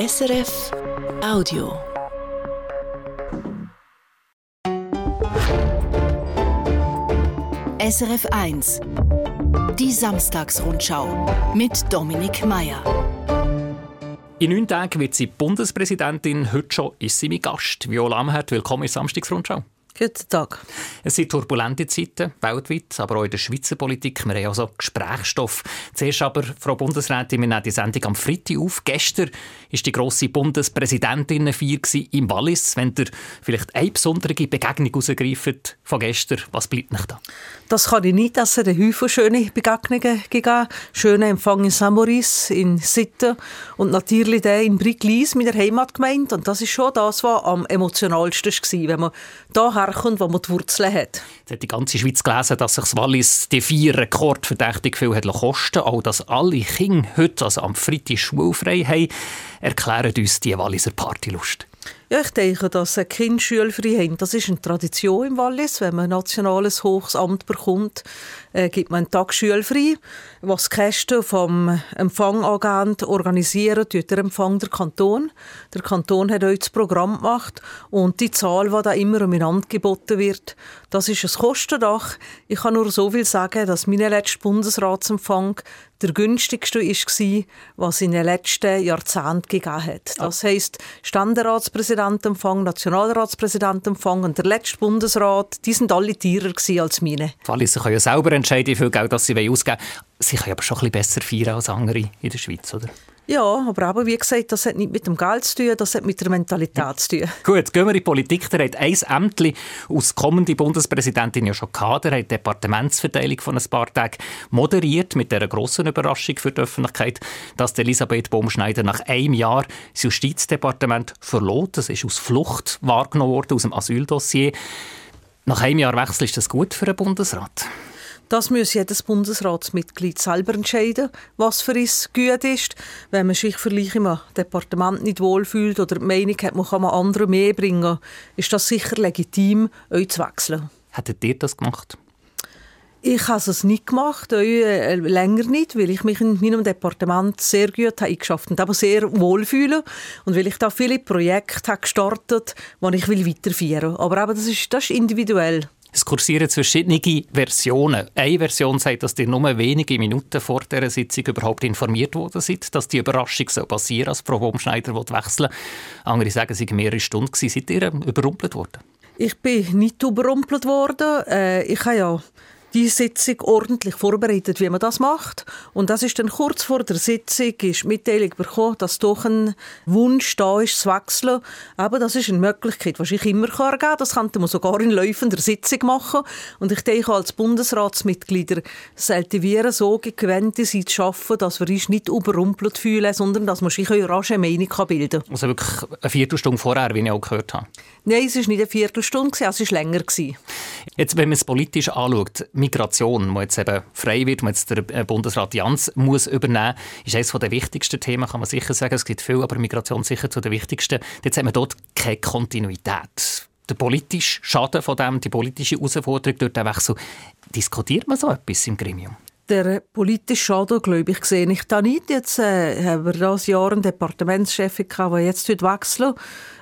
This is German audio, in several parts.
SRF Audio. SRF 1 Die Samstagsrundschau mit Dominik Mayer. In neun Tagen wird sie Bundespräsidentin. Heute schon ist sie mein Gast. Viola Amherd, willkommen in der Samstagsrundschau. Guten Tag. Es sind turbulente Zeiten, weltweit, aber auch in der Schweizer Politik. Wir haben also Gesprächsstoff. Zuerst aber, Frau Bundesrätin, wir nehmen die Sendung am Freitag auf. Gestern war die grosse Bundespräsidentinnenfeier im Wallis. Wenn ihr vielleicht eine besondere Begegnung von gestern, was bleibt nicht da? Das kann ich nicht, dass es einen Haufen schöne Begegnungen gegeben Schöner Empfang in Saint-Maurice, in Sitten und natürlich der in Briglis, meiner Heimatgemeinde. Und das ist schon das, was am emotionalsten war, wenn man daher herkommt, wo man die Wurzeln hat. Jetzt hat die ganze Schweiz gelesen, dass sich das Wallis die vier rekordverdächtig viel hat kosten Auch dass alle Kinder heute, also am Freitag, schulfrei haben, erklären uns die Walliser Partylust. Ja, ich denke, dass ein Kind schulfrei haben, das ist eine Tradition im Wallis. Wenn man ein nationales Hochsamt bekommt, äh, gibt man einen Tag schulfrei. Was die Kästen vom Empfang angeht, organisieren, tut der Empfang der Kanton. Der Kanton hat heute das Programm gemacht und die Zahl, die da immer umeinander geboten wird, das ist ein Kostendach. Ich kann nur so viel sagen, dass mein letzter Bundesratsempfang der günstigste war, was in den letzten Jahrzehnten gegeben hat. Das heisst, Ständeratspräsidentenempfang, Nationalratspräsidentenempfang und der letzte Bundesrat, die sind alle teurer als meine. Die Walliser können ja selber entscheiden, wie viel Geld sie ausgeben wollen. Sie können aber schon ein bisschen besser feiern als andere in der Schweiz, oder? Ja, aber eben, wie gesagt, das hat nicht mit dem Geld zu tun, das hat mit der Mentalität zu tun. Gut, gehen wir in die Politik. Der hat ein Ämtli aus kommende Bundespräsidentin ja schon gehabt. Er hat die Departementsverteilung von ein paar Tagen moderiert, mit der grossen Überraschung für die Öffentlichkeit, dass Elisabeth Baumschneider nach einem Jahr das Justizdepartement verlor. Das ist aus Flucht wahrgenommen worden, aus dem Asyldossier. Nach einem Jahr Wechsel ist das gut für einen Bundesrat? Das muss jedes Bundesratsmitglied selber entscheiden, was für uns gut ist. Wenn man sich vielleicht im Departement nicht wohlfühlt oder die Meinung hat, man kann andere mehr bringen, ist das sicher legitim, euch zu wechseln. Hättet ihr das gemacht? Ich habe es nicht gemacht, äh, länger nicht, weil ich mich in meinem Departement sehr gut eingeschafft und aber sehr wohlfühle und weil ich da viele Projekte habe gestartet habe, die ich weiterführen will. Aber eben, das, ist, das ist individuell. Es kursieren verschiedene Versionen. Eine Version sagt, dass ihr nur wenige Minuten vor dieser Sitzung überhaupt informiert worden seid, dass die Überraschung so passieren, als Frau Baumschneider wechseln Andere sagen, es seien mehrere Stunden. Seid ihr überrumpelt worden? Ich bin nicht überrumpelt worden. Äh, ich habe ja die Sitzung ordentlich vorbereitet, wie man das macht. Und das ist dann kurz vor der Sitzung ist Mitteilung bekommen, dass doch ein Wunsch da ist, zu wechseln. Aber das ist eine Möglichkeit, die ich immer ergeben kann. Das könnte man sogar in laufender Sitzung machen. Und ich denke, als Bundesratsmitglieder sollten wir so gewöhnte sein zu schaffen, dass wir uns nicht überrumpelt fühlen, sondern dass man sich eine rasche Meinung bilden kann. Also wirklich eine Viertelstunde vorher, wie ich auch gehört habe? Nein, es war nicht eine Viertelstunde, es war länger. Jetzt, wenn man es politisch anschaut, Migration, die jetzt eben frei wird, die jetzt der äh, Bundesrat Jans muss übernehmen, ist eines der wichtigsten Themen, kann man sicher sagen. Es gibt viel, aber Migration sicher zu den wichtigsten. Jetzt haben wir dort keine Kontinuität. Der politische Schaden von dem, die politische Herausforderung durch den Wechsel, diskutiert man so etwas im Gremium? Der politische Schaden, glaube ich, sehe ich da nicht. Jetzt äh, haben wir das Jahr einen Departementschef der jetzt wechseln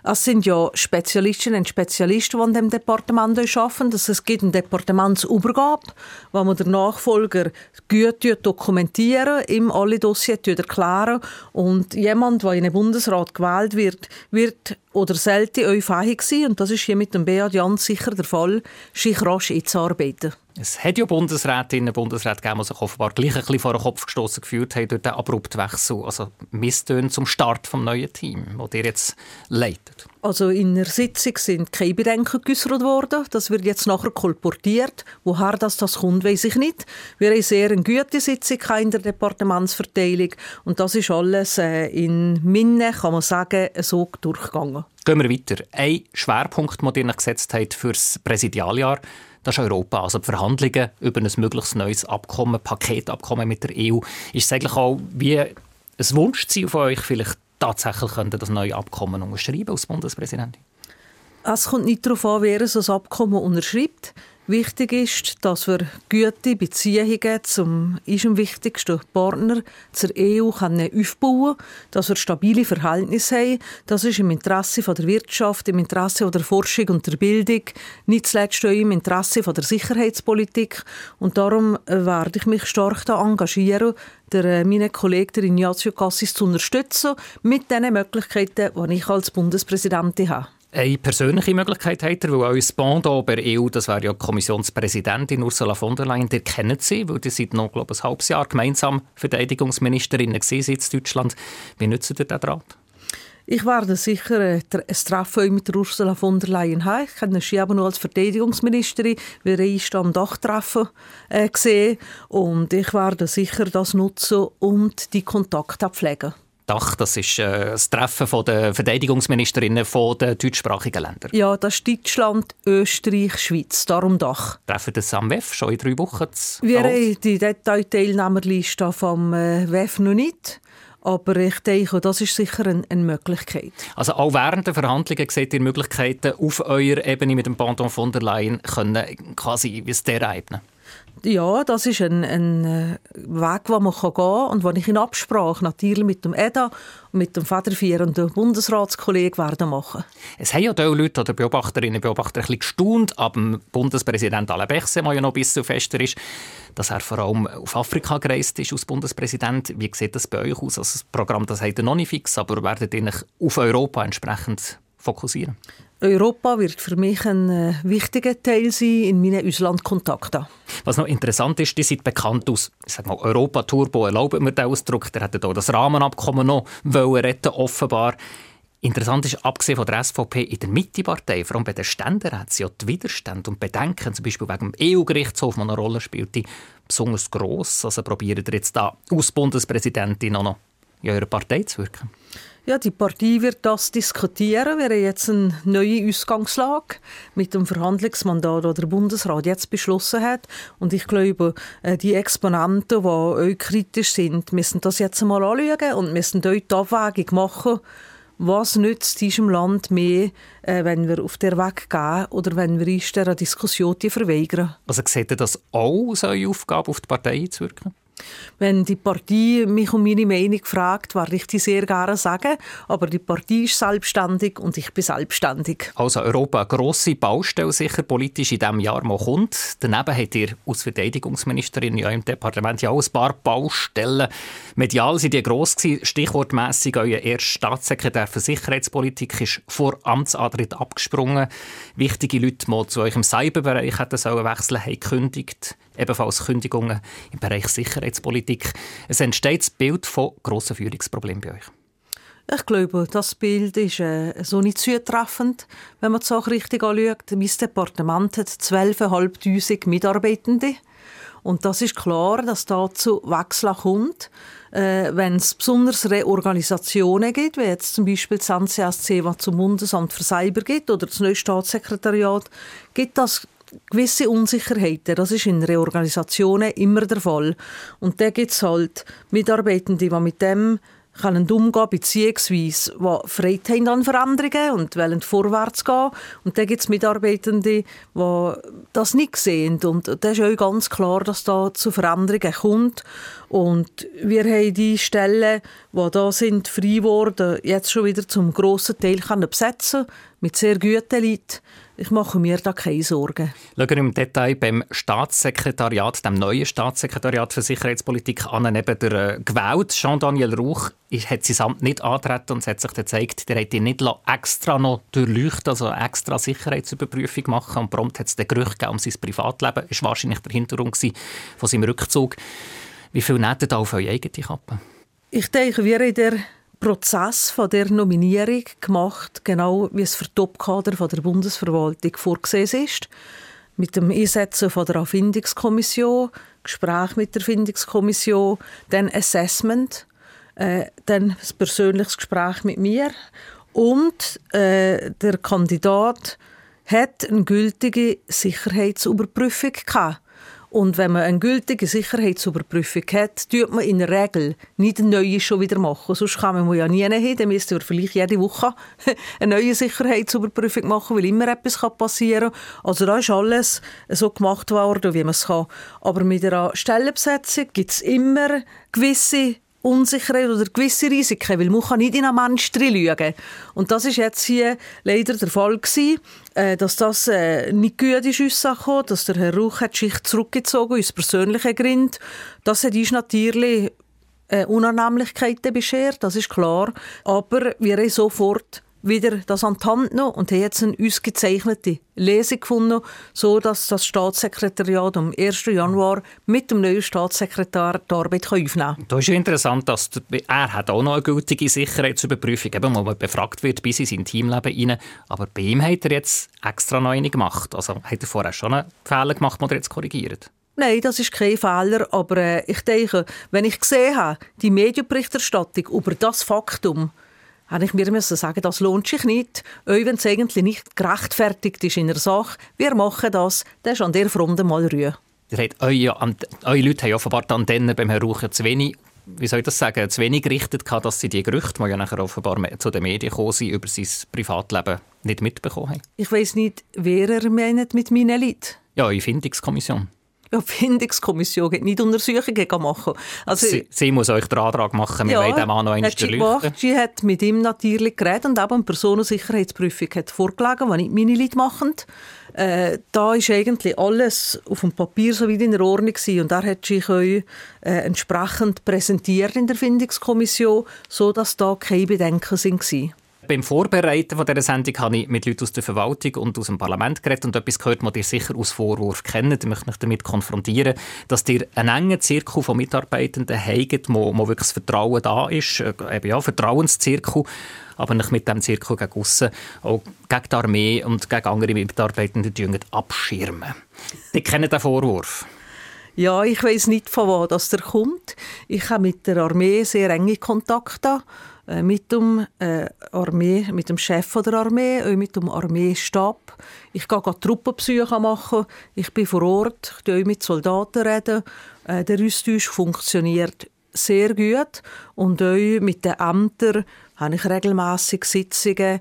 Es sind ja Spezialistinnen und Spezialisten, die in diesem Departement arbeiten. Es gibt eine Departementsübergabe, wo man den Nachfolger gut dokumentieren, ihm alle Dossiers erklären und jemand, der in den Bundesrat gewählt wird, wird oder sollte euch fähig sein, und das ist hier mit dem Beat Jans sicher der Fall, sich rasch einzuarbeiten. Es hat ja Bundesrätinnen und Bundesräte gegeben, die sich offenbar gleich ein bisschen vor den Kopf gestoßen gefühlt haben durch den abrupten Wechsel. Also Misstöne zum Start des neuen Teams, das ihr jetzt leitet. Also in der Sitzung sind keine Bedenken geäußert worden. Das wird jetzt nachher kolportiert. Woher das, das kommt, weiß ich nicht. Wir haben sehr eine gute Sitzung in der Departementsverteilung und das ist alles äh, in Minne, kann man sagen, so durchgegangen. Gehen wir weiter. Ein Schwerpunkt, den ihr gesetzt habt für das Präsidialjahr, das ist Europa. Also die Verhandlungen über ein mögliches neues Abkommen, Paketabkommen mit der EU. Ist es eigentlich auch wie ein Wunschziel von euch, vielleicht tatsächlich könnte das neue Abkommen unterschreiben als Bundespräsidentin? Es kommt nicht darauf an, wer so ein Abkommen unterschreibt. Wichtig ist, dass wir gute Beziehungen zum unserem wichtigsten Partner, zur EU, können aufbauen können, dass wir stabile Verhältnisse haben. Das ist im Interesse der Wirtschaft, im Interesse der Forschung und der Bildung, nicht zuletzt auch im Interesse der Sicherheitspolitik. Und darum werde ich mich stark da engagieren, der, äh, meinen Kollegen der Ignazio Cassis zu unterstützen, mit den Möglichkeiten, die ich als Bundespräsidentin habe. Eine persönliche Möglichkeit hat er, weil euer Pendant bei EU, das wäre ja die Kommissionspräsidentin Ursula von der Leyen, ihr kennt sie, weil ihr seid noch, glaube ich, ein halbes Jahr gemeinsam Verteidigungsministerin in Deutschland. Wie nutzt ihr den Draht? Ich werde sicher äh, ein Treffen mit Ursula von der Leyen haben. Ich kenne sie aber nur als Verteidigungsministerin. Wir haben am Dachtreffen äh, gesehen. Und ich werde sicher das nutzen und die Kontakte pflegen. Dach, das ist äh, das Treffen von der Verteidigungsministerinnen von den deutschsprachigen Ländern. Ja, das ist Deutschland, Österreich, Schweiz, darum Dach. Treffen das am WEF schon in drei Wochen? Wir haben die Detailteilnehmerliste vom äh, WEF noch nicht. Aber ich denke, das ist sicher eine, eine, Möglichkeit. Also auch während der Verhandlungen seht ihr Möglichkeiten, auf eurer Ebene mit dem Pendant von der Leyen können, quasi wie es der eignen? Ja, das ist ein, ein äh, Weg, den man gehen kann und den ich in Absprache natürlich mit dem EDA und mit dem federführenden Bundesratskollegen werden machen. Es haben ja die Leute oder Beobachterinnen und Beobachter ein bisschen gestaunt, aber Bundespräsident Berset, der ja noch ein bisschen fester ist, dass er vor allem auf Afrika gereist ist als Bundespräsident. Wie sieht das bei euch aus? Also das Programm das habt ihr noch nicht fix, aber werdet ihr auf Europa entsprechend fokussieren? Europa wird für mich ein äh, wichtiger Teil sein in meinen Auslandkontakten. Was noch interessant ist, die sind bekannt aus ich sag mal, Europa Turbo, erlauben wir den Ausdruck. Der hätte hier das Rahmenabkommen noch wollen retten, offenbar. Interessant ist, abgesehen von der SVP in der Mittepartei, vor allem bei den sie ja die Widerstände und Bedenken, zum Beispiel wegen dem EU-Gerichtshof, der eine Rolle spielt, die besonders gross. Also probiert ihr jetzt da als Bundespräsidentin auch noch in eurer Partei zu wirken? Ja, die Partei wird das diskutieren. Wir haben jetzt eine neue Ausgangslage mit dem Verhandlungsmandat, das der Bundesrat jetzt beschlossen hat. Und ich glaube, äh, die Exponenten, die euch kritisch sind, müssen das jetzt einmal anschauen und müssen dort die Abwägung machen, was nützt diesem Land mehr, äh, wenn wir auf der Weg gehen oder wenn wir uns dieser Diskussion verweigern? Also seht ihr das auch eure Aufgabe, auf die Partei zu wirken? Wenn die Partei mich um meine Meinung fragt, werde ich die sehr gerne sagen. Aber die Partei ist selbstständig und ich bin selbstständig. Also Europa eine grosse Baustelle sicher politisch in diesem Jahr mal kommt. Daneben habt ihr als Verteidigungsministerin ja im Departement ja auch ein paar Baustellen. Medial sind die gross gewesen. Stichwortmässig euer erster Staatssekretär für Sicherheitspolitik ist vor Amtsantritt abgesprungen. Wichtige Leute, die zu euch im Cyberbereich hätten wechseln haben gekündigt ebenfalls Kündigungen im Bereich Sicherheitspolitik. Es entsteht das Bild von grossen Führungsproblemen bei euch. Ich glaube, das Bild ist äh, so nicht zutreffend, wenn man die Sache richtig anschaut. Mein Departement hat 12'500 Mitarbeitende. Und das ist klar, dass dazu Wechsel kommt. Äh, wenn es besonders Reorganisationen gibt, wie jetzt zum Beispiel das NCSC, was zum Bundesamt für Cyber gibt, oder das neue Staatssekretariat, gibt das gewisse Unsicherheiten. Das ist in Reorganisationen immer der Fall. Und da gibt es halt Mitarbeitende, die mit dem können umgehen, beziehungsweise die Freude haben an Veränderungen und wollen vorwärts gehen. Und dann gibt es Mitarbeitende, die das nicht sehen. Und das ist auch ganz klar, dass da zu Veränderungen kommt. Und wir haben die Stellen, die da sind, frei geworden, jetzt schon wieder zum grossen Teil besetzen mit sehr guten Leuten. Ich mache mir da keine Sorgen. Schauen wir im Detail beim Staatssekretariat, dem neuen Staatssekretariat für Sicherheitspolitik an, neben der äh, gewählt. Jean-Daniel Rauch hat sein Amt nicht antreten und es hat sich gezeigt, der hat ihn nicht extra noch durchleuchten, also extra Sicherheitsüberprüfung machen und prompt hat es den Gerücht um sein Privatleben. Das war wahrscheinlich der Hintergrund von seinem Rückzug. Wie viel nehmt ihr auf eure eigene Kappe? Ich denke, wir in der Prozess von der Nominierung gemacht, genau wie es für Topkader von der Bundesverwaltung vorgesehen ist. Mit dem Einsetzen von der Erfindungskommission, Gespräch mit der Erfindungskommission, dann Assessment, äh, dann das persönliches Gespräch mit mir und äh, der Kandidat hat eine gültige Sicherheitsüberprüfung gehabt. Und wenn man eine gültige Sicherheitsüberprüfung hat, tut man in der Regel nicht eine neue schon wieder machen. Sonst kann man ja nie hin, dann müsste man vielleicht jede Woche eine neue Sicherheitsüberprüfung machen, weil immer etwas passieren kann. Also da ist alles so gemacht worden, wie man es kann. Aber mit einer Stellenbesetzung gibt es immer gewisse Unsicherheit oder gewisse Risiken, weil man kann nicht in einen Mensch lügen. Und das ist jetzt hier leider der Fall gewesen, äh, dass das äh, nicht gut ist uns dass der Herr Ruch hat sich zurückgezogen aus persönlichen Gründen. Das hat uns natürlich äh, Unannehmlichkeiten beschert, das ist klar. Aber wir haben sofort wieder das an die Hand genommen und haben jetzt eine ausgezeichnete Lesung gefunden, so dass das Staatssekretariat am 1. Januar mit dem neuen Staatssekretär die Arbeit aufnehmen kann. Da ist ja interessant, dass er hat auch noch eine gültige Sicherheitsüberprüfung, eben, wo man befragt wird bis in sein Teamleben hinein. Aber bei ihm hat er jetzt extra noch eine gemacht. Also hat er vorher schon einen Fehler gemacht, den er jetzt korrigiert? Nein, das ist kein Fehler, aber äh, ich denke, wenn ich gesehen habe, die Medienberichterstattung über das Faktum, habe ich mir müssen sagen, das lohnt sich nicht. Auch wenn es eigentlich nicht gerechtfertigt ist in der Sache, wir machen das, dann ist an der Front mal Ruhe. Eure, eure Leute haben offenbar die Antennen beim Herrn Rauch zu wenig wie soll ich das sagen, zu wenig gerichtet dass sie die Gerüchte, die ja nachher offenbar zu den Medien gekommen sind, über sein Privatleben nicht mitbekommen haben. Ich weiß nicht, wer er meint mit meinen Leuten. Ja, die Findungskommission ja, die Findungskommission geht nicht Untersuchungen machen. Also, sie, sie, muss euch den Antrag machen, wir ja, wollen dem Mann noch einmal sie gemacht. Sie hat mit ihm natürlich geredet und eben eine Personensicherheitsprüfung hat vorgelegen, die nicht meine Leute machen. Äh, da ist eigentlich alles auf dem Papier so wie in der Ordnung gewesen. und er hat sich euch äh, entsprechend präsentiert in der Findungskommission, so dass da keine Bedenken waren. Beim Vorbereiten von dieser Sendung habe ich mit Leuten aus der Verwaltung und aus dem Parlament geredet und etwas gehört, was ihr sicher aus Vorwurf kennt. Ich möchte mich damit konfrontieren, dass ihr einen engen Zirkel von Mitarbeitenden habt, wo, wo wirklich das Vertrauen da ist, äh, eben ja, Vertrauenszirkel, aber nicht mit dem Zirkel gegen aussen, auch gegen die Armee und gegen andere Mitarbeitende abschirmen. Die kennen den Vorwurf. Ja, ich weiß nicht, von wo das kommt. Ich habe mit der Armee sehr enge Kontakte mit dem äh, Armee, mit dem Chef der Armee, auch mit dem Armeestab. Ich gehe Truppenbesuche machen. Ich bin vor Ort, ich rede mit Soldaten. Reden. Äh, der Austausch funktioniert sehr gut und auch mit den Ämtern habe ich regelmäßig Sitzungen.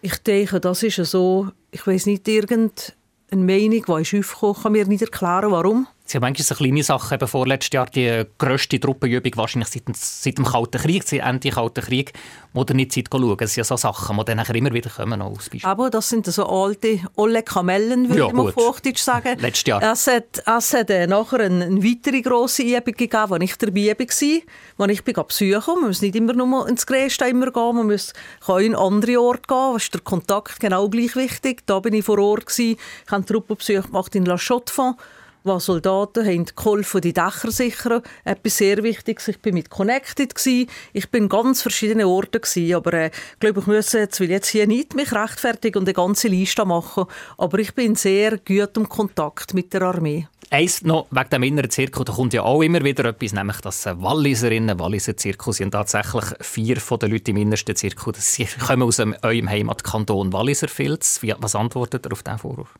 Ich denke, das ist so, ich weiß nicht, irgendeine Meinung, die ist aufgekommen, kann mir nicht erklären, warum. Sie haben manchmal so kleine Sachen, eben vorletztes Jahr die grösste Truppenübung wahrscheinlich seit, seit dem Kalten Krieg, seit Ende Kalten Krieg, wo ihr nicht Zeit schauen. Das sind ja so Sachen, die dann immer wieder kommen. Als Aber das sind so alte, alte Kamellen, würde ja, man auf Hochdeutsch sagen. Letztes Jahr. Es hat, es hat äh, nachher eine, eine weitere grosse Übung gegeben, wo ich dabei war, wo ich bin besuchen Man muss nicht immer nur ins Gräste immer gehen, man muss kann in andere Orte gehen, da ist der Kontakt genau gleich wichtig. Da bin ich vor Ort, gewesen. ich habe einen Truppenbesuch gemacht in La Chaux-de-Fonds wo Soldaten haben geholfen, die Dächer sichern. Etwas sehr Wichtiges. Ich bin mit Connected gewesen. Ich bin ganz verschiedene Orte gewesen. Aber äh, ich glaube, ich muss jetzt, will jetzt hier nicht mich rechtfertigen und eine ganze Liste machen. Aber ich bin sehr gut im Kontakt mit der Armee. Eins noch wegen dem inneren Zirkus, da kommt ja auch immer wieder etwas, nämlich dass Walliserinnen, Walliser Zirkus sind tatsächlich vier von den Leuten im innersten Zirkus. Sie kommen aus eurem Heimatkanton Walliser Filz. Was antwortet ihr auf diesen Vorwurf?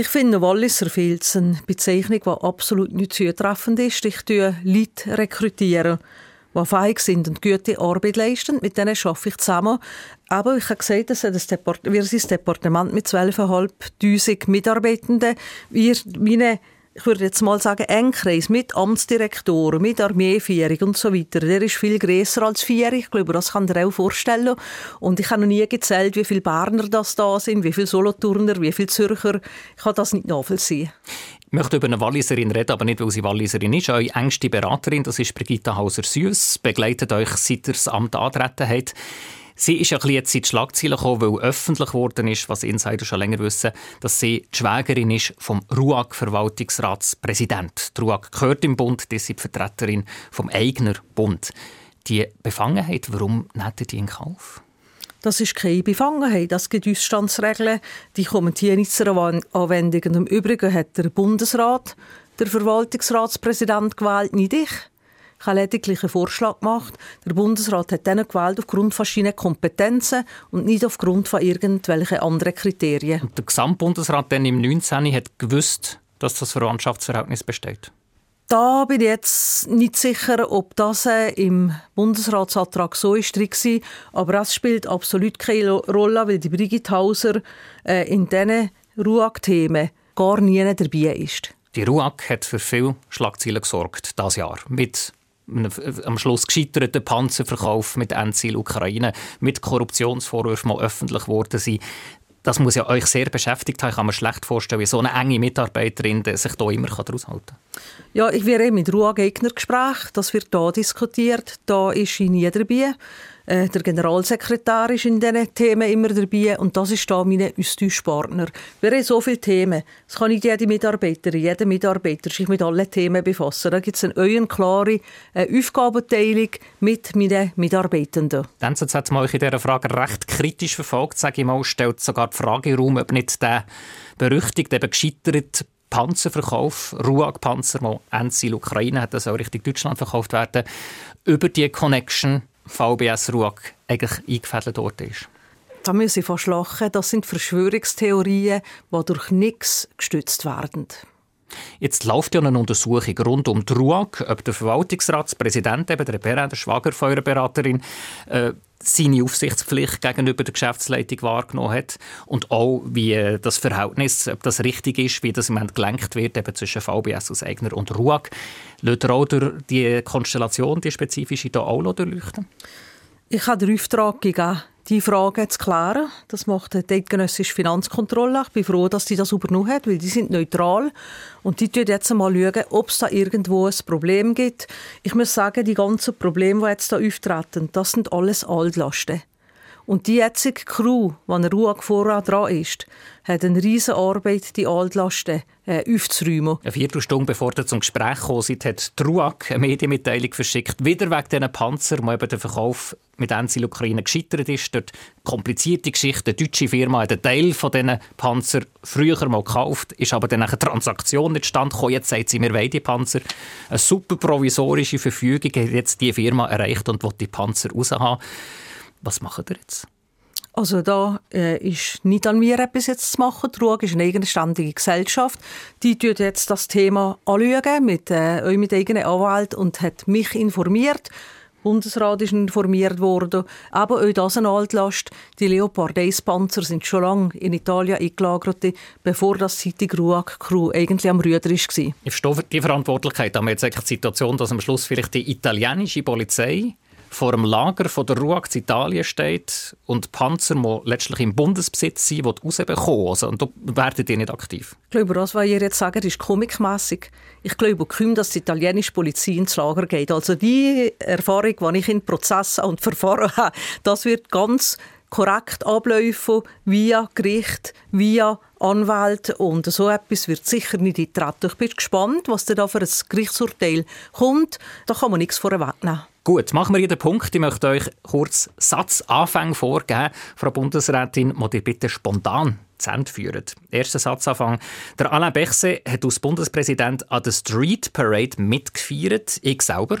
Ich finde Walliser Filz eine Bezeichnung, die absolut nicht zutreffend ist. Ich rekrutiere Leute, rekrutieren, die fähig sind und gute Arbeit leisten. Mit denen arbeite ich zusammen. Aber ich habe gesagt, dass wir sind ein Departement mit 12'500 Mitarbeitenden. Wir, meine ich würde jetzt mal sagen, Engkreis mit Amtsdirektoren, mit Armeeführung und so weiter, der ist viel grösser als vier. Ich glaube, das kann ihr auch vorstellen. Und ich habe noch nie gezählt, wie viele Berner das da sind, wie viele Solothurner, wie viele Zürcher. Ich kann das nicht nachvollziehen. Ich möchte über eine Walliserin reden, aber nicht, weil sie Walliserin ist. Eure engste Beraterin, das ist Brigitta Hauser-Süss, begleitet euch, seit ihr das Amt antreten habt. Sie ist ein bisschen jetzt in die Schlagzeilen gekommen, weil öffentlich geworden ist, was Insider schon länger wissen, dass sie die Schwägerin ist vom RUAG-Verwaltungsratspräsident. Die RUAG gehört im Bund, die ist die Vertreterin vom eigenen Bund. Die Befangenheit, warum nehmt die in Kauf? Das ist keine Befangenheit. Das gibt Ausstandsregeln. Die kommen hier nicht zur Anwendung. Und im Übrigen hat der Bundesrat, der Verwaltungsratspräsident gewählt, nicht ich. Ich habe lediglich einen Vorschlag gemacht. Der Bundesrat hat dann gewählt aufgrund verschiedener Kompetenzen und nicht aufgrund von irgendwelchen anderen Kriterien. Und der Gesamtbundesrat dann im 19. hat gewusst, dass das Verwandtschaftsverhältnis besteht? Da bin ich jetzt nicht sicher, ob das äh, im Bundesratsantrag so ist war. Aber es spielt absolut keine Rolle, weil die Brigitte Hauser äh, in diesen RUAG-Themen gar nie dabei ist. Die RUAG hat für viele Schlagzeilen gesorgt, das Jahr. Mit am Schluss gescheiterten Panzerverkauf mit Endziel Ukraine, mit Korruptionsvorwürfen, die öffentlich geworden sind das muss ja euch sehr beschäftigt haben. Ich kann mir schlecht vorstellen, wie so eine enge Mitarbeiterin sich da immer aushalten kann. Ja, ich wäre mit Ruhe Gegner Gespräch. Das wird hier diskutiert. Da ist sie nie dabei. Äh, der Generalsekretär ist in diesen Themen immer dabei und das ist da mein Austauschpartner. Wir haben so viele Themen. Es kann nicht jede Mitarbeiterin, jeder Mitarbeiter sich mit allen Themen befassen. Da gibt es eine, klare äh, Aufgabenteilung mit meinen Mitarbeitenden. Die NZZ hat euch in dieser Frage recht kritisch verfolgt, sage ich mal, stellt sogar die Frage Raum, ob nicht der berüchtigte, eben gescheiterte Panzerverkauf, Ruag-Panzer, der Endziel Ukraine hat, das auch Richtung Deutschland verkauft werden, über die Connection VBS Ruag eigentlich eingefädelt worden ist? Da muss ich fast lachen. Das sind Verschwörungstheorien, die durch nichts gestützt werden. Jetzt läuft ja eine Untersuchung rund um die RUAG, ob der Verwaltungsratspräsident, eben der Perrin, der Schwager von eurer Beraterin, äh, seine Aufsichtspflicht gegenüber der Geschäftsleitung wahrgenommen hat und auch wie äh, das Verhältnis, ob das richtig ist, wie das im Moment gelenkt wird eben zwischen VBS als Eigner und RUAG. Lässt ihr auch die Konstellation, die spezifische, hier auch durchleuchten? Ich habe den Auftrag gegeben, die Frage zu klären. Das macht die eidgenössische Finanzkontrolle. Ich bin froh, dass die das übernommen hat, weil die sind neutral. Und die schauen jetzt mal, ob es da irgendwo ein Problem gibt. Ich muss sagen, die ganzen Probleme, die jetzt da auftreten, das sind alles Altlasten. Und die jetzige Crew, die an Ruag vorher dran ist, hat eine riesige Arbeit, die Altlasten äh, aufzuräumen. Eine Viertelstunde bevor ihr zum Gespräch seid, hat die RUAG eine Medienmitteilung verschickt. Wieder wegen diesen Panzer, wo eben der Verkauf mit Ensil Ukraine gescheitert ist. Dort komplizierte Geschichte. Eine deutsche Firma hat einen Teil von diesen Panzer früher mal gekauft, ist aber dann eine Transaktion nicht stand Jetzt sagt sie, wir wollen die Panzer. Eine super provisorische Verfügung hat jetzt die Firma erreicht und will die Panzer raushaben. Was macht ihr jetzt? Also da äh, ist nicht an mir etwas jetzt zu machen. Die RUG ist eine eigenständige Gesellschaft. Die tut jetzt das Thema anschauen mit, äh, mit eigenen Anwalt und hat mich informiert. Bundesrat ist informiert worden. Aber auch das eine Altlast. Die Leopard 1 Panzer sind schon lange in Italien eingelagert, bevor das Zeitung RUAG Crew eigentlich am Rüder war. Ich verstehe die Verantwortlichkeit. Aber jetzt eigentlich die Situation, dass am Schluss vielleicht die italienische Polizei vor dem Lager von der RUAG in Italien steht und Panzer, die letztlich im Bundesbesitz sind, die rausbekommen. Also, und da werden die nicht aktiv. Ich glaube, das, was ihr jetzt sagt, ist komikmässig. Ich glaube kaum, dass die italienische Polizei ins Lager geht. Also die Erfahrung, die ich in Prozessen und Verfahren habe, das wird ganz korrekt ablaufen via Gericht, via Anwalt und so etwas wird sicher nicht eintreten. Ich bin gespannt, was da für ein Gerichtsurteil kommt. Da kann man nichts vorwegnehmen. Gut, machen wir jeden Punkt. Ich möchte euch kurz Satzanfang vorgeben. Frau Bundesrätin, muss ihr bitte spontan zu Ende führen. Erster Satzanfang. Der Alain Berset hat als Bundespräsident an der Street Parade mitgefeiert. Ich selber.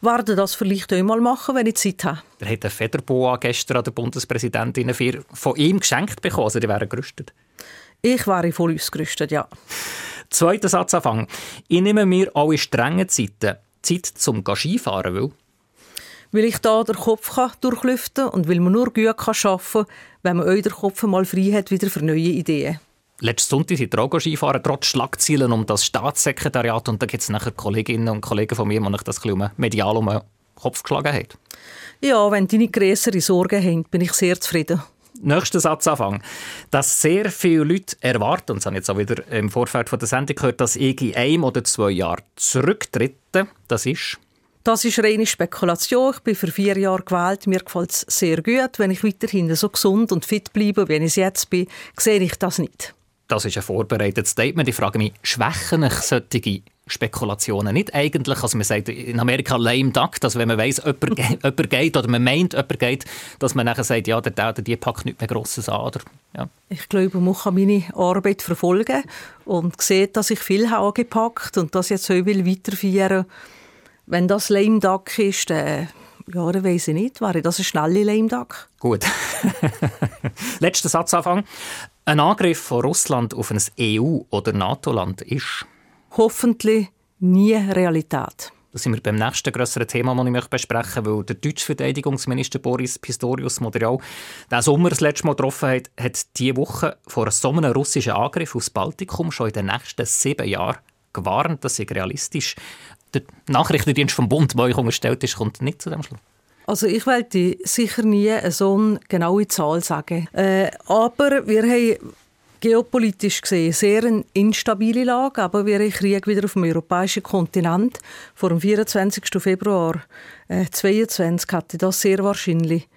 Werde das vielleicht einmal machen, wenn ich Zeit habe. Er hat eine Federboa gestern an der Bundespräsidentin von ihm geschenkt bekommen. Also die wären gerüstet. Ich wäre voll ausgerüstet, ja. Zweiter Satzanfang. Ich nehme mir alle strengen Zeiten Zeit zum Skifahren, weil weil ich da den Kopf kann durchlüften kann und weil man nur gut arbeiten kann, wenn man euren Kopf mal frei hat, wieder für neue Ideen. Letzten Sonntag sind wir Skifahren, trotz Schlagzeilen um das Staatssekretariat. Und da gibt es nachher Kolleginnen und Kollegen von mir, die ich das ein medial um den Kopf geschlagen haben. Ja, wenn deine größere Sorgen haben, bin ich sehr zufrieden. Nächster Satzanfang. Dass sehr viele Leute erwarten, und das habe ich jetzt auch wieder im Vorfeld von der Sendung gehört, dass ich in einem oder zwei Jahren zurücktrete. Das ist das ist reine Spekulation. Ich bin für vier Jahre gewählt. Mir gefällt es sehr gut. Wenn ich weiterhin so gesund und fit bleibe, wie ich jetzt bin, sehe ich das nicht. Das ist ein vorbereitetes Statement. Ich frage mich, schwächen ich solche Spekulationen nicht eigentlich? Also man sagt in Amerika lame duck, dass wenn man weiss, jemand, jemand geht oder man meint, jemand geht, dass man nachher sagt, ja, der, der, die packt nicht mehr Grosses an. Oder? Ja. Ich glaube, man kann meine Arbeit verfolgen und sieht, dass ich viel habe angepackt und das jetzt so will weiterführen will wenn das Lame Duck ist, dann, ja, dann weiss ich nicht. Wäre das eine schnelle Lame Duck? Gut. Letzter Satzanfang. Ein Angriff von Russland auf ein EU- oder NATO-Land ist hoffentlich nie Realität. Da sind wir beim nächsten grösseren Thema, das ich besprechen möchte, weil der deutsche Verteidigungsminister Boris Pistorius Moderial den Sommer das letzte Mal getroffen hat, hat diese Woche vor so einem russischen Angriff aufs Baltikum schon in den nächsten sieben Jahren gewarnt. Das ist realistisch. Der Nachrichtendienst vom Bund, der euch unterstellt ist, kommt nicht zu dem Schluss. Also ich wollte sicher nie so eine genaue Zahl sagen. Äh, aber wir haben geopolitisch gesehen sehr eine instabile Lage, aber wir haben Krieg wieder auf dem europäischen Kontinent. Vor dem 24. Februar äh, 22 hatte das sehr wahrscheinlich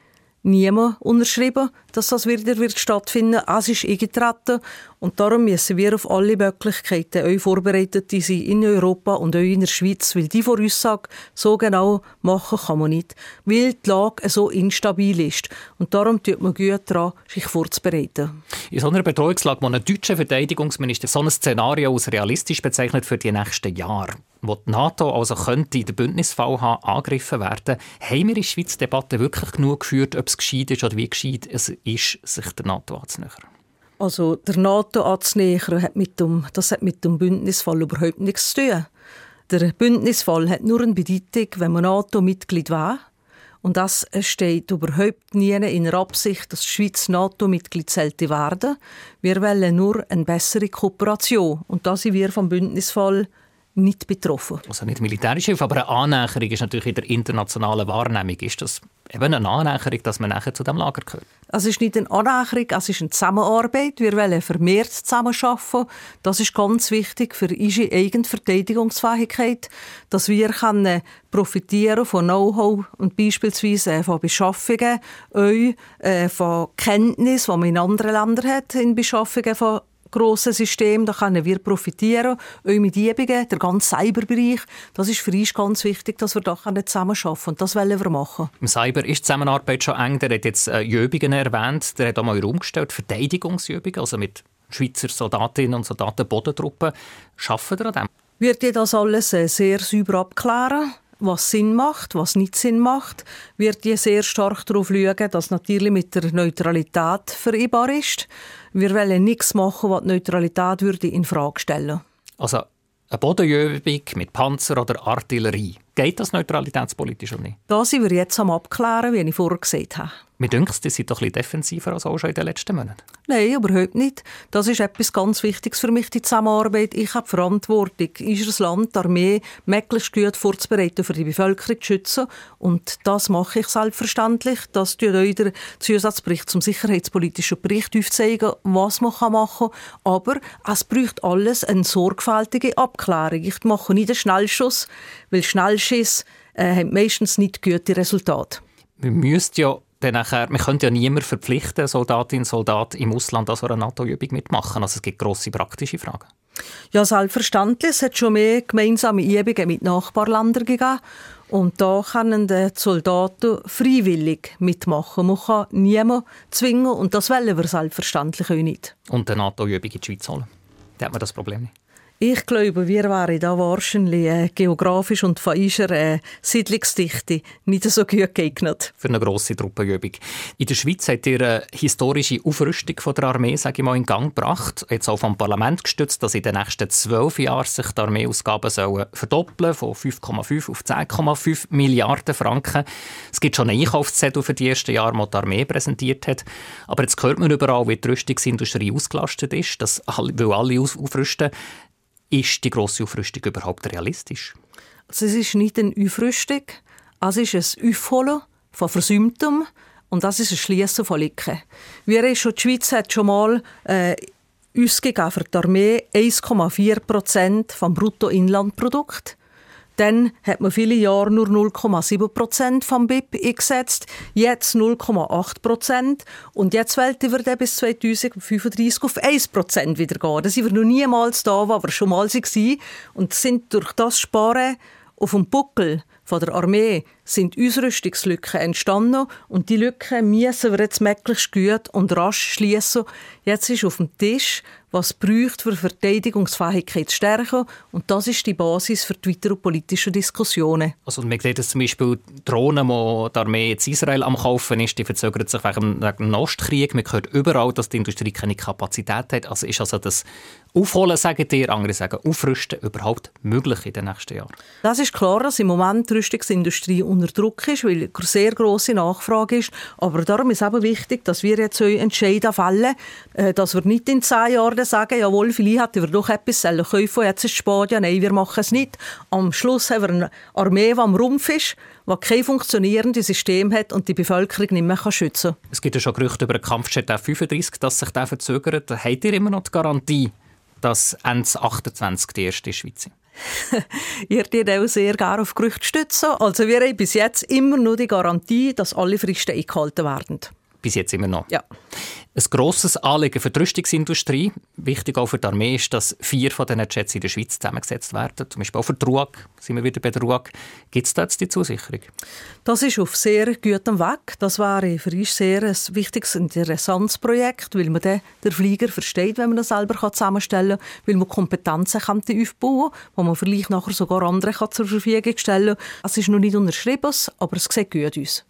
niemand unterschrieben, dass das wieder wird stattfinden. Es ist eingetreten und darum müssen wir auf alle Möglichkeiten euch vorbereitet sein in Europa und euch in der Schweiz, weil die Voraussage so genau machen kann man nicht, weil die Lage so instabil ist. Und darum tut man gut daran, sich vorzubereiten. In so einer Bedrohungslage, wo ein deutscher Verteidigungsminister so ein Szenario als realistisch bezeichnet für die nächsten Jahre, wo die NATO also könnte in der Bündnisfall haben, angegriffen werden, haben wir in der Schweiz Debatte wirklich genug geführt, ob es gescheit ist oder wie gescheit es ist, sich der NATO anzunähern? Also der NATO anzunähern, hat mit dem, das hat mit dem Bündnisfall überhaupt nichts zu tun. Der Bündnisfall hat nur eine Bedeutung, wenn man NATO-Mitglied war. Und das steht überhaupt nie in der Absicht, dass die Schweiz NATO-Mitglied sollte werden. Wir wollen nur eine bessere Kooperation. Und da sind wir vom Bündnisfall nicht betroffen. Also nicht militärische Hilfe, aber eine Annäherung ist natürlich in der internationalen Wahrnehmung. Ist das eben eine Annäherung, dass man nachher zu dem Lager gehört? Es ist nicht eine Annäherung, es ist eine Zusammenarbeit. Wir wollen vermehrt zusammenarbeiten. Das ist ganz wichtig für unsere eigene Verteidigungsfähigkeit, dass wir können profitieren von Know-how und beispielsweise von Beschaffungen, euch, äh, von Kenntnis, die man in anderen Ländern hat, in Beschaffungen von grossen System, da können wir profitieren, auch mit Übungen, der ganze Cyberbereich, das ist für uns ganz wichtig, dass wir da zusammenarbeiten können und das wollen wir machen. Im Cyber ist die Zusammenarbeit schon eng, der hat jetzt äh, Übungen erwähnt, der hat auch mal herumgestellt, Verteidigungsübungen, also mit Schweizer Soldatinnen und Soldaten, Bodentruppen, schaffen wir an dem? Wird ihr das alles äh, sehr sauber abklären? Was Sinn macht, was nicht Sinn macht, wird die sehr stark darauf schauen, dass natürlich mit der Neutralität vereinbar ist. Wir wollen nichts machen, was die Neutralität würde in Frage stellen. Also eine Bodenübung mit Panzer oder Artillerie. Geht das neutralitätspolitisch oder nicht? Da sind wir jetzt am Abklären, wie ich vorher gesagt habe. Mir denkt, die sind doch ein bisschen defensiver als auch schon in den letzten Monaten. Nein, überhaupt nicht. Das ist etwas ganz Wichtiges für mich, die Zusammenarbeit. Ich habe Verantwortung, unser Land, die Armee, möglichst gut vorzubereiten, für die Bevölkerung zu schützen. Und das mache ich selbstverständlich. Das tut euch der Zusatzbericht zum sicherheitspolitischen Bericht aufzeigen, was man machen kann. Aber es braucht alles eine sorgfältige Abklärung. Ich mache nicht einen Schnellschuss, weil Schnellschuss äh, haben meistens nicht gute Resultate. Wir müssten ja dann nachher, man könnte ja niemand verpflichten, Soldatin, Soldat im Ausland an so einer NATO-Übung mitmachen. Also es gibt grosse praktische Fragen. Ja, selbstverständlich. Es hat schon mehr gemeinsame Übungen mit Nachbarländern gegeben. Und da können die Soldaten freiwillig mitmachen. Man kann niemanden zwingen und das wollen wir selbstverständlich auch nicht. Und eine NATO-Übung in die Schweiz holen? Da hat man das Problem nicht. Ich glaube, wir wären da wahrscheinlich äh, geografisch und von unserer äh, Siedlungsdichte nicht so gut geeignet. Für eine grosse Truppenübung. In der Schweiz hat ihr eine historische Aufrüstung von der Armee, sage ich mal, in Gang gebracht. Jetzt auch vom Parlament gestützt, dass in den nächsten zwölf Jahren sich die Armeeausgaben sollen verdoppeln von 5,5 auf 10,5 Milliarden Franken. Es gibt schon einen Einkaufszettel für die ersten Jahre, die die Armee präsentiert hat. Aber jetzt hört man überall, wie die Rüstungsindustrie ausgelastet ist, dass, weil alle aufrüsten. Ist die grosse Aufrüstung überhaupt realistisch? Also es ist nicht eine Aufrüstung, es ist ein Aufholen von Versäumtem und das ist ein Schließen von Lücken. Wir schon, die Schweiz hat schon mal äh, ausgegeben für die Armee 1,4 Prozent vom Bruttoinlandprodukt. Dann hat man viele Jahre nur 0,7 Prozent vom BIP eingesetzt, jetzt 0,8 Prozent und jetzt wollen wir dann bis 2035 auf 1 Prozent wieder gehen. Da sind wir noch niemals da, wo wir schon mal waren und sind durch das Sparen auf dem Buckel von der Armee sind Ausrüstungslücken entstanden und die Lücken müssen wir jetzt möglichst gut und rasch schließen. Jetzt ist auf dem Tisch was braucht für Verteidigungsfähigkeit zu stärken. Und das ist die Basis für die weiteren politischen Diskussionen. Also man sieht, dass zum Beispiel Drohnen, die die Armee jetzt Israel am kaufen ist, die verzögern sich wegen dem Ostkrieg. Man hört überall, dass die Industrie keine Kapazität hat. Also ist also das Aufholen, sagen dir, andere sagen Aufrüsten überhaupt möglich in den nächsten Jahren? Das ist klar, dass im Moment die Rüstungsindustrie unter Druck ist, weil eine sehr grosse Nachfrage ist. Aber darum ist eben wichtig, dass wir jetzt entscheiden fällen, äh, dass wir nicht in zehn Jahren sagen, jawohl, vielleicht hätten wir doch etwas kaufen jetzt ist es spät, ja, nein, wir machen es nicht. Am Schluss haben wir eine Armee, die am Rumpf ist, die kein funktionierendes System hat und die Bevölkerung nicht mehr schützen kann. Es gibt ja schon Gerüchte über den Kampfjet F-35, dass sich der verzögert. Habt ihr immer noch die Garantie, dass Ende 28 die erste Schweiz sind? ihr tut auch sehr gerne auf Gerüchte stützen. Also wir haben bis jetzt immer nur die Garantie, dass alle Fristen eingehalten werden. Bis jetzt immer noch? Ja. Ein grosses Anliegen für die Rüstungsindustrie, wichtig auch für die Armee, ist, dass vier von diesen Jets in der Schweiz zusammengesetzt werden. Zum Beispiel auch für die RUAG, sind wir wieder bei der RUAG. Gibt es da jetzt die Zusicherung? Das ist auf sehr gutem Weg. Das wäre für uns sehr ein wichtiges, interessantes Projekt, weil man den, den Flieger versteht, wenn man das selber zusammenstellen kann, weil man Kompetenzen kann aufbauen kann, die man vielleicht nachher sogar andere kann zur Verfügung stellen kann. Es ist noch nicht unterschrieben, aber es sieht gut aus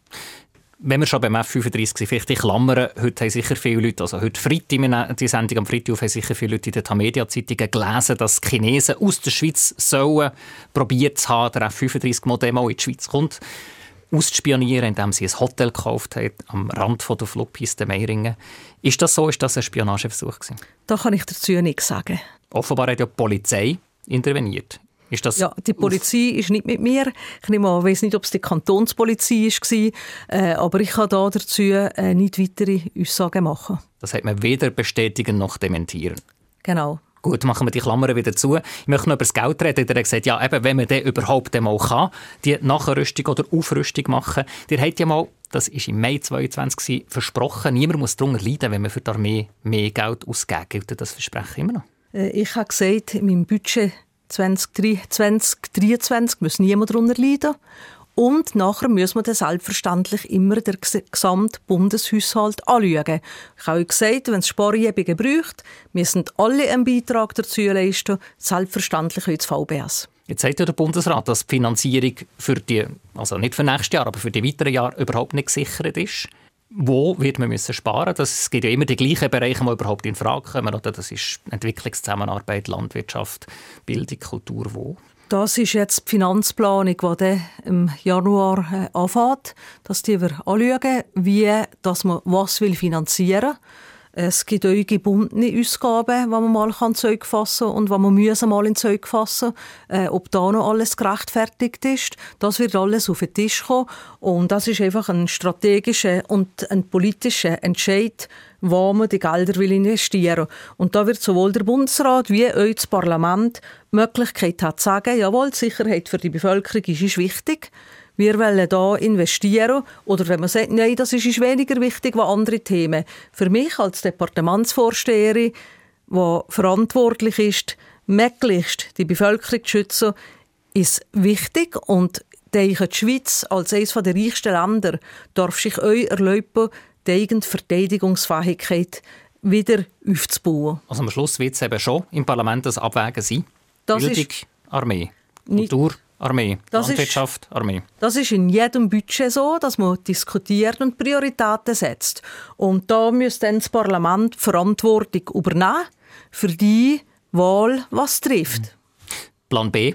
wenn wir schon beim F35 sind, vielleicht die Klammern, heute haben sicher viele Leute, also heute Freitag, die Sendung am Freitag haben sicher viele Leute in den Tamedia-Zeitungen gelesen, dass Chinesen aus der Schweiz sollen probiert zu haben, der F35-Modell in die Schweiz kommt, auszuspionieren, indem sie ein Hotel gekauft haben, am Rand von der Flugpiste Meiringen. Ist das so? Ist das ein Spionageversuch gewesen? Da kann ich dazu nichts sagen. Offenbar hat ja die Polizei interveniert. Ist das ja, die Polizei ist nicht mit mir. Ich nehme an, weiß nicht, ob es die Kantonspolizei war, äh, aber ich kann da dazu äh, nicht weitere Aussagen machen. Das hat man weder bestätigen noch dementieren. Genau. Gut, machen wir die Klammern wieder zu. Ich möchte noch über das Geld reden. Der hat gesagt, ja, eben, wenn man den überhaupt einmal kann, die Nachrüstung oder Aufrüstung machen. Der hat ja mal, das war im Mai 2022 versprochen, niemand muss darunter leiden, wenn man für die Armee mehr Geld ausgibt. Gilt das Versprechen immer noch? Äh, ich habe gesagt, in meinem Budget 2023 muss niemand darunter leiden. Und nachher muss man dann selbstverständlich immer den gesamten Bundeshaushalt anschauen. Ich habe gesagt, wenn es Sparübungen braucht, müssen alle einen Beitrag dazu leisten, selbstverständlich auch das VBS. Jetzt sagt ja der Bundesrat, dass die Finanzierung für die, also nicht für nächstes Jahr, aber für die weiteren Jahre überhaupt nicht gesichert ist. Wo wird man müssen sparen? Das gibt ja immer die gleichen Bereiche, die überhaupt in Frage kommen. Oder das ist Entwicklungszusammenarbeit, Landwirtschaft, Bildung, Kultur. Wo? Das ist jetzt die Finanzplanung, die im Januar äh, anfängt, dass die wir anschauen, wie dass man was finanzieren will es gibt auch gebundene Ausgaben, die man mal kann Zeug fassen und die man müssen mal in Zeug fassen äh, Ob da noch alles gerechtfertigt ist, das wird alles auf den Tisch kommen. Und das ist einfach ein strategischer und ein politischer Entscheid, wo man die Gelder will investieren will. Und da wird sowohl der Bundesrat wie auch das Parlament die Möglichkeit hat zu sagen, jawohl, die Sicherheit für die Bevölkerung ist wichtig wir wollen da investieren. Oder wenn man sagt, nein, das ist weniger wichtig wie andere Themen. Für mich als Departementsvorsteherin, die verantwortlich ist, möglichst die Bevölkerung zu schützen, ist wichtig und denke, die Schweiz als eines der reichsten Länder darf sich euch erlauben, die eigene Verteidigungsfähigkeit wieder aufzubauen. Also am Schluss wird es eben schon im Parlament das Abwägen sein. Das Bildung, Armee, Kultur, Armee, das Landwirtschaft, ist, Armee. Das ist in jedem Budget so, dass man diskutiert und Prioritäten setzt. Und da muss dann das Parlament Verantwortung übernehmen für die Wahl, was trifft. Plan B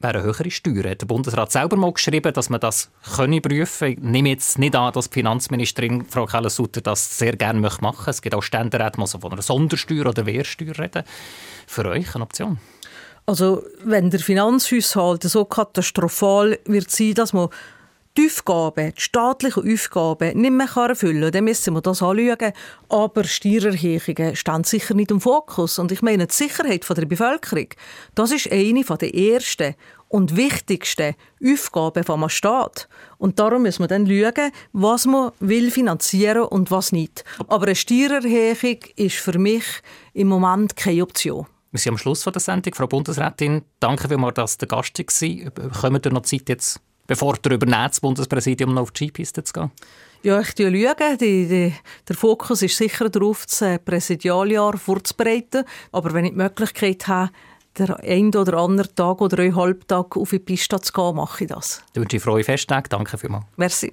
wäre höhere Steuern. Der Bundesrat selber mal geschrieben, dass man das könne prüfen. Ich nehme jetzt nicht an, dass die Finanzministerin Frau Keller-Sutter das sehr gerne machen möchte. Es gibt auch Ständeräte, die von einer Sondersteuer oder Wehrsteuer reden. Für euch eine Option? Also wenn der Finanzhaushalt so katastrophal wird sein, dass man die Aufgaben, die staatlichen Aufgaben nicht mehr erfüllen kann, dann müssen wir das anschauen. Aber Steuererhöhungen stehen sicher nicht im Fokus. Und ich meine, die Sicherheit der Bevölkerung, das ist eine der ersten und wichtigsten Aufgaben des Staat. Und darum müssen wir dann schauen, was man will finanzieren und was nicht. Aber eine Steuererhöhung ist für mich im Moment keine Option. Wir sind am Schluss der Sendung. Frau Bundesrätin, danke vielmals, dass Sie der Gast waren. Kommen wir noch Zeit, jetzt bevor ihr übernehmt, das Bundespräsidium noch auf die Skipiste zu gehen? Ja, ich schaue. Die, die, der Fokus ist sicher darauf, das äh, Präsidialjahr vorzubereiten. Aber wenn ich die Möglichkeit habe, der ein oder andere Tag oder einen Halbtag auf die Piste zu gehen, mache ich das. Ich wünsche frohe Festtage. Danke vielmals. Merci.